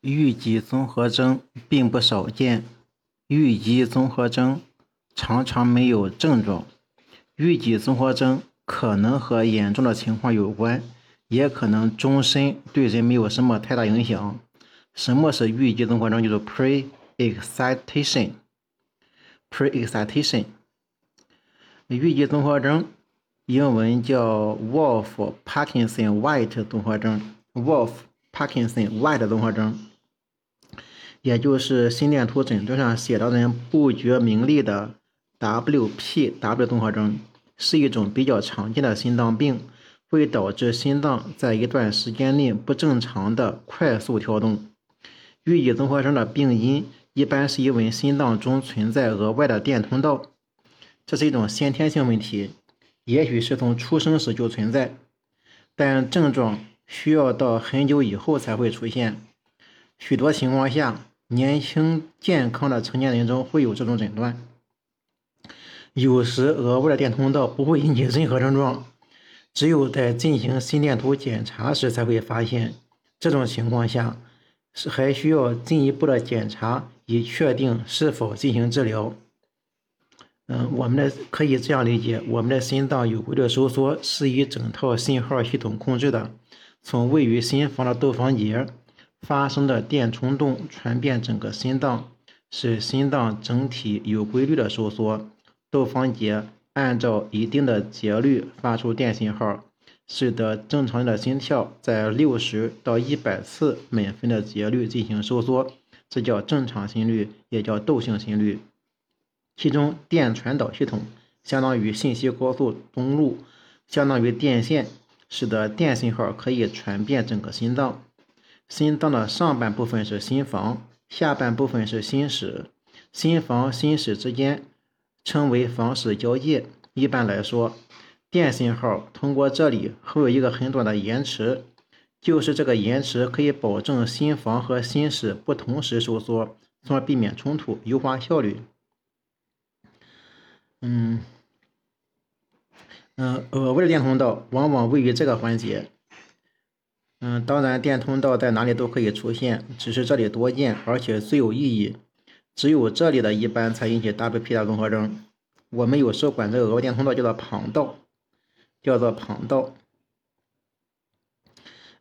预激综合征并不少见，预激综合征常常没有症状。预激综合征可能和严重的情况有关，也可能终身对人没有什么太大影响。什么是预激综合征？就是 pre-excitation。pre-excitation。预激综合征英文叫 Wolf Parkinson White 综合征，Wolf。Wolff-Parkinson-White 综合征。也就是心电图诊断上写的人不觉名利的 WPW 综合征，是一种比较常见的心脏病，会导致心脏在一段时间内不正常的快速跳动。预激综合征的病因一般是因为心脏中存在额外的电通道，这是一种先天性问题，也许是从出生时就存在，但症状需要到很久以后才会出现。许多情况下，年轻健康的成年人中会有这种诊断。有时额外的电通道不会引起任何症状，只有在进行心电图检查时才会发现。这种情况下是还需要进一步的检查以确定是否进行治疗。嗯，我们的可以这样理解：我们的心脏有规律收缩是以整套信号系统控制的，从位于心房的窦房结。发生的电冲动传遍整个心脏，使心脏整体有规律的收缩。窦房结按照一定的节律发出电信号，使得正常人的心跳在六十到一百次每分的节律进行收缩，这叫正常心率，也叫窦性心率。其中，电传导系统相当于信息高速公路，相当于电线，使得电信号可以传遍整个心脏。心脏的上半部分是心房，下半部分是心室。心房、心室之间称为房室交界。一般来说，电信号通过这里会有一个很短的延迟，就是这个延迟可以保证心房和心室不同时收缩，从而避免冲突，优化效率。嗯嗯，额外的电通道往往位于这个环节。嗯，当然，电通道在哪里都可以出现，只是这里多见，而且最有意义。只有这里的一般才引起 WPW 综合征。我们有时候管这个额外电通道叫做旁道，叫做旁道。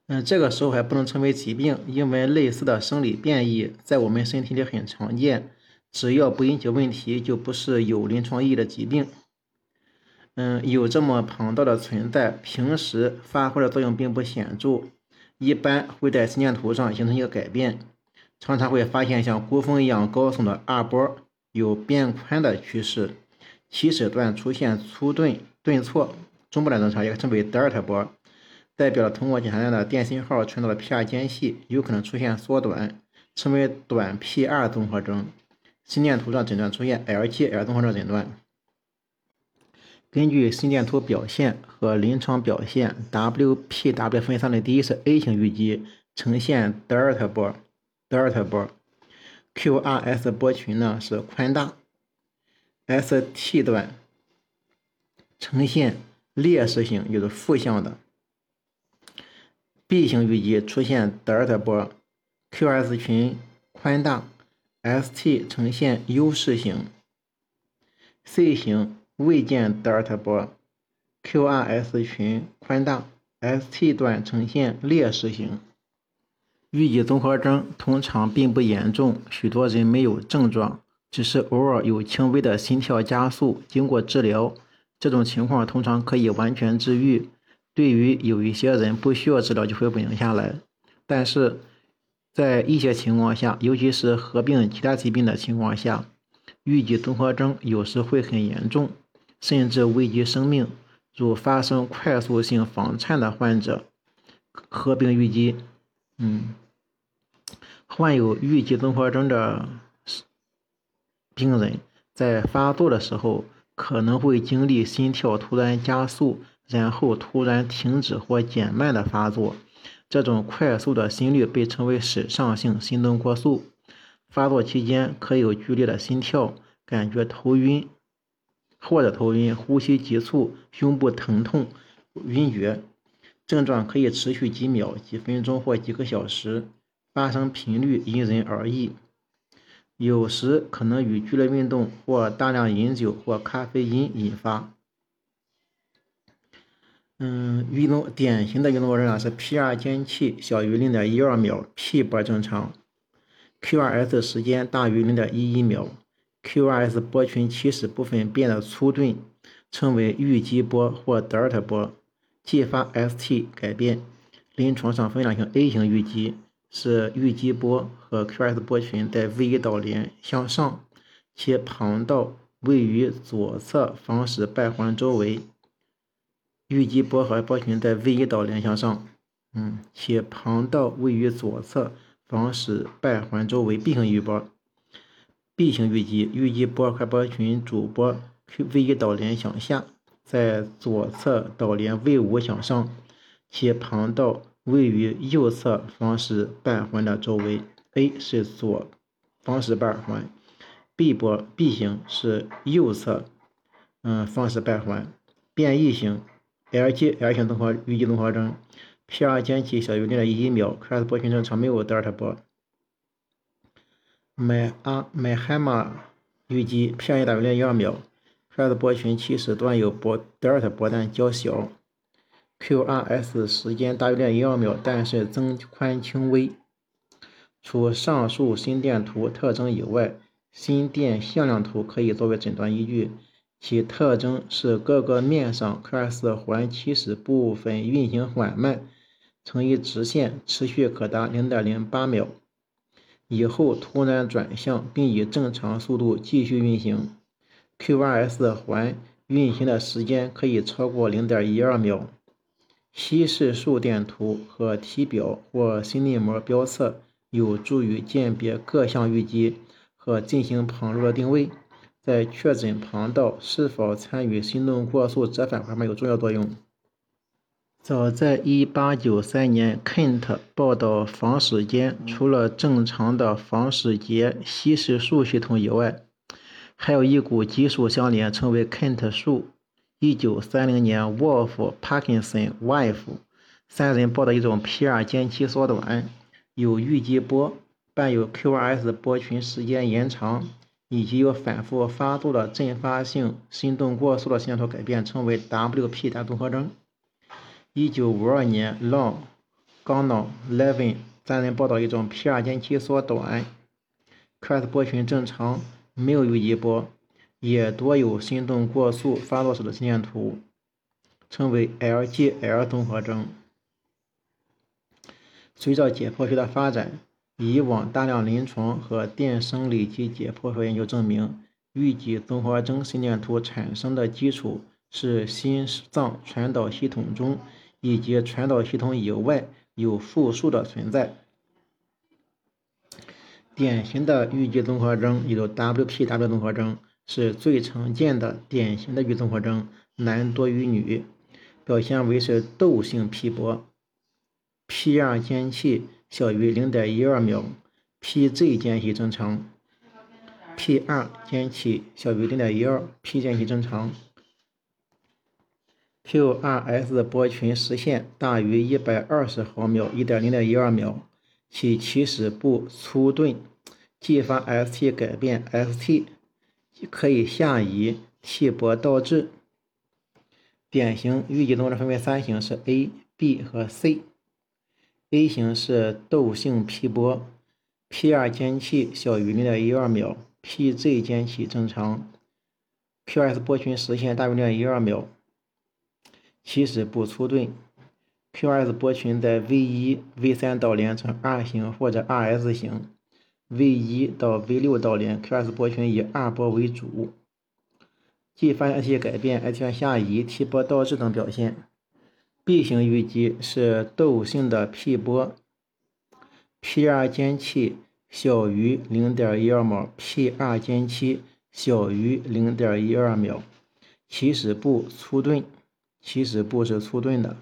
嗯，这个时候还不能称为疾病，因为类似的生理变异在我们身体里很常见，只要不引起问题，就不是有临床意义的疾病。嗯，有这么庞大的存在，平时发挥的作用并不显著。一般会在心电图上形成一个改变，常常会发现像孤峰一样高耸的二波有变宽的趋势，起始段出现粗钝顿挫，中部段增长也称为德尔塔波，代表了通过检查站的电信号传导的 PR 间隙有可能出现缩短，称为短 PR 综合征。心电图上诊断出现 LGL 综合征诊断。根据心电图表现和临床表现，WPW 分三类，第一是 A 型预激，呈现德尔塔波，德尔塔波，QRS 波群呢是宽大，ST 段呈现劣势型，就是负向的。B 型预激出现德尔塔波，QRS 群宽大，ST 呈现优势型。C 型。未见德尔塔波，QRS 群宽大，ST 段呈现裂式型。预激综合征通常并不严重，许多人没有症状，只是偶尔有轻微的心跳加速。经过治疗，这种情况通常可以完全治愈。对于有一些人不需要治疗就会稳定下来，但是在一些情况下，尤其是合并其他疾病的情况下，预激综合征有时会很严重。甚至危及生命，如发生快速性房颤的患者，合并预激，嗯，患有预激综合征的病人，在发作的时候可能会经历心跳突然加速，然后突然停止或减慢的发作。这种快速的心率被称为室上性心动过速。发作期间可有剧烈的心跳，感觉头晕。或者头晕、呼吸急促、胸部疼痛、晕厥，症状可以持续几秒、几分钟或几个小时。发生频率因人而异，有时可能与剧烈运动或大量饮酒或咖啡因引发。嗯，运动典型的运动过程啊是 P-R 间期小于0.12秒，P 波正常，Q-R-S 时间大于0.11秒 QRS 波群起始部分变得粗钝，称为预激波或德尔塔波，继发 ST 改变。临床上分两型，A 型预激是预激波和 QRS 波群在 V1 导联向上，其旁道位于左侧房室败环周围。预激波和波群在 V1 导联向上，嗯，其旁道位于左侧房室败环周围。B 型预波，B 型预激，预激波快波群主波，Q V1 导联向下，在左侧导联 V5 向上，其旁道位于右侧房室半环的周围。A 是左房室半环，B 波 B 型是右侧，嗯，房室半环，变异型。LgL 型综合预激综合征，PR 间期小于0.11秒，Q2S 波群正常，没有德尔塔波。麦阿麦海马预激 P2 大于0.12秒，Q2S 波群起始段有波德尔塔波段较小，QRS 时间大于0.12秒，但是增宽轻微。除上述心电图特征以外，心电向量图可以作为诊断依据。其特征是各个面上 QRS 环起始部分运行缓慢，呈一直线，持续可达0.08秒，以后突然转向，并以正常速度继续运行。QRS 环运行的时间可以超过0.12秒。稀释数电图和体表或心内膜标测有助于鉴别各项预激和进行旁路的定位。在确诊旁道是否参与心动过速折返方面有重要作用。早在1893年，Kent 报道房室间除了正常的房室节稀释数系统以外，还有一股激素相连，称为 Kent 数。1930年，Wolf、Parkinson、Wife 三人报道一种 PR 间期缩短，有预激波，伴有 QRS 波群时间延长。以及有反复发作的阵发性心动过速的线条改变，称为 WP 单综合征。一九五二年，Long、Gano、Levin 三人报道一种 P2 间期缩短，Q2S 波群正常，没有预激波，也多有心动过速发作时的心电图，称为 LGL 综合征。随着解剖学的发展。以往大量临床和电生理及解剖学研究证明，预激综合征心电图产生的基础是心脏传导系统中以及传导系统以外有复数的存在。典型的预激综合征，也就 WPW 综合征，是最常见的典型的预综合征，男多于女，表现为是窦性 P 波，P2 间期。小于0.12秒，PZ 间隙正常；P2 间期小于 0.12，P 间隙正常 QRS 波群实现大于120毫秒，1.0.12秒，其起始部粗钝，继发 ST 改变，ST 可以下移 T 波倒置。典型预激动作分为三型，是 A、B 和 C。A 型是窦性 P 波，P2 间期小于0.12秒，PZ 间期正常，QS 波群实现大于0.12秒，起始部粗钝，QS 波群在 V1、V3 导联呈 R 型或者 RS 型，V1 到 V6 导联 QS 波群以 R 波为主，继发现 ST 改变、ST 下移、T 波倒置等表现。B 型预激是窦性的 P 波，P2 间期小于0.12秒，P2 间期小于0.12秒，起始部粗钝，起始部是粗钝的。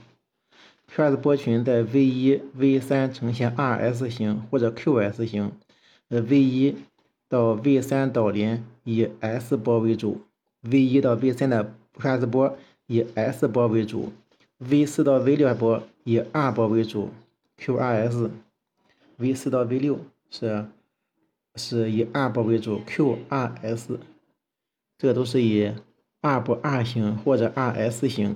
Q-S 波群在 V1、V3 呈现 RS 型或者 QS 型，呃，V1 到 V3 导联以 S 波为主，V1 到 V3 的 Q-S 波以 S 波为主。V 四到 V 六波以 R 波为主，QRS V 四到 V 六是是以 R 波为主，QRS 这个都是以 R 波 R 型或者 RS 型。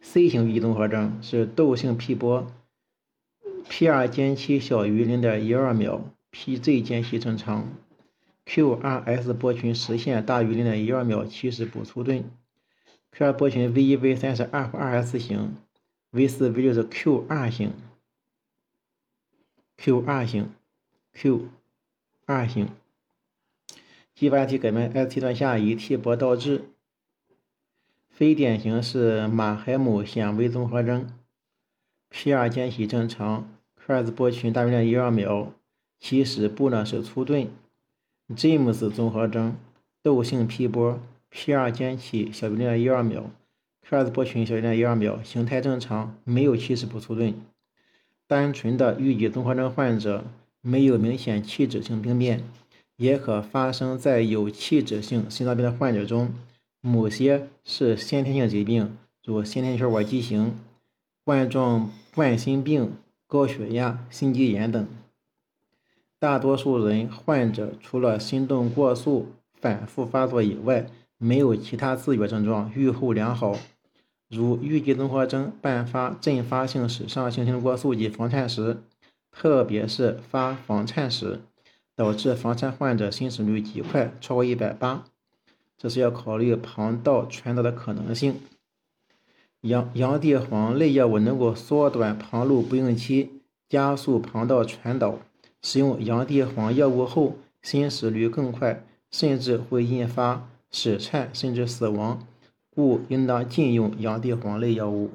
C 型预期综合征是窦性 P 波，P2 间期小于零点一二秒，PZ 间隙正常，QRS 波群实现大于零点一二秒，其实不粗钝。Q2 波群 V 一、V 三是二或 2S 型，V 四、V 六是 Q2 型，Q2 型，Q2 型。激发体改变 ST 段下移 T 波倒置。非典型是马海姆显微综合征，P2 间隙正常，QRS 波群大于零点一二秒，其实部呢是粗钝。James 综合征窦性劈波，P2 间隙小于零点一二秒，QRS 波群小于零点一二秒，形态正常，没有起始部粗钝。单纯的预期综合征患者没有明显器质性病变，也可发生在有器质性心脏病的患者中。某些是先天性疾病，如先天血管畸形、冠状冠心病、高血压、心肌炎等。大多数人患者除了心动过速、反复发作以外，没有其他自觉症状，预后良好。如预期综合征伴发阵发性室上性心动过速及房颤时，特别是发房颤时，导致房颤患者心室率极快，超过一百八。这是要考虑旁道传导的可能性。洋洋地黄类药物能够缩短旁路不应期，加速旁道传导。使用洋地黄药物后，心室率更快，甚至会引发室颤甚至死亡，故应当禁用洋地黄类药物。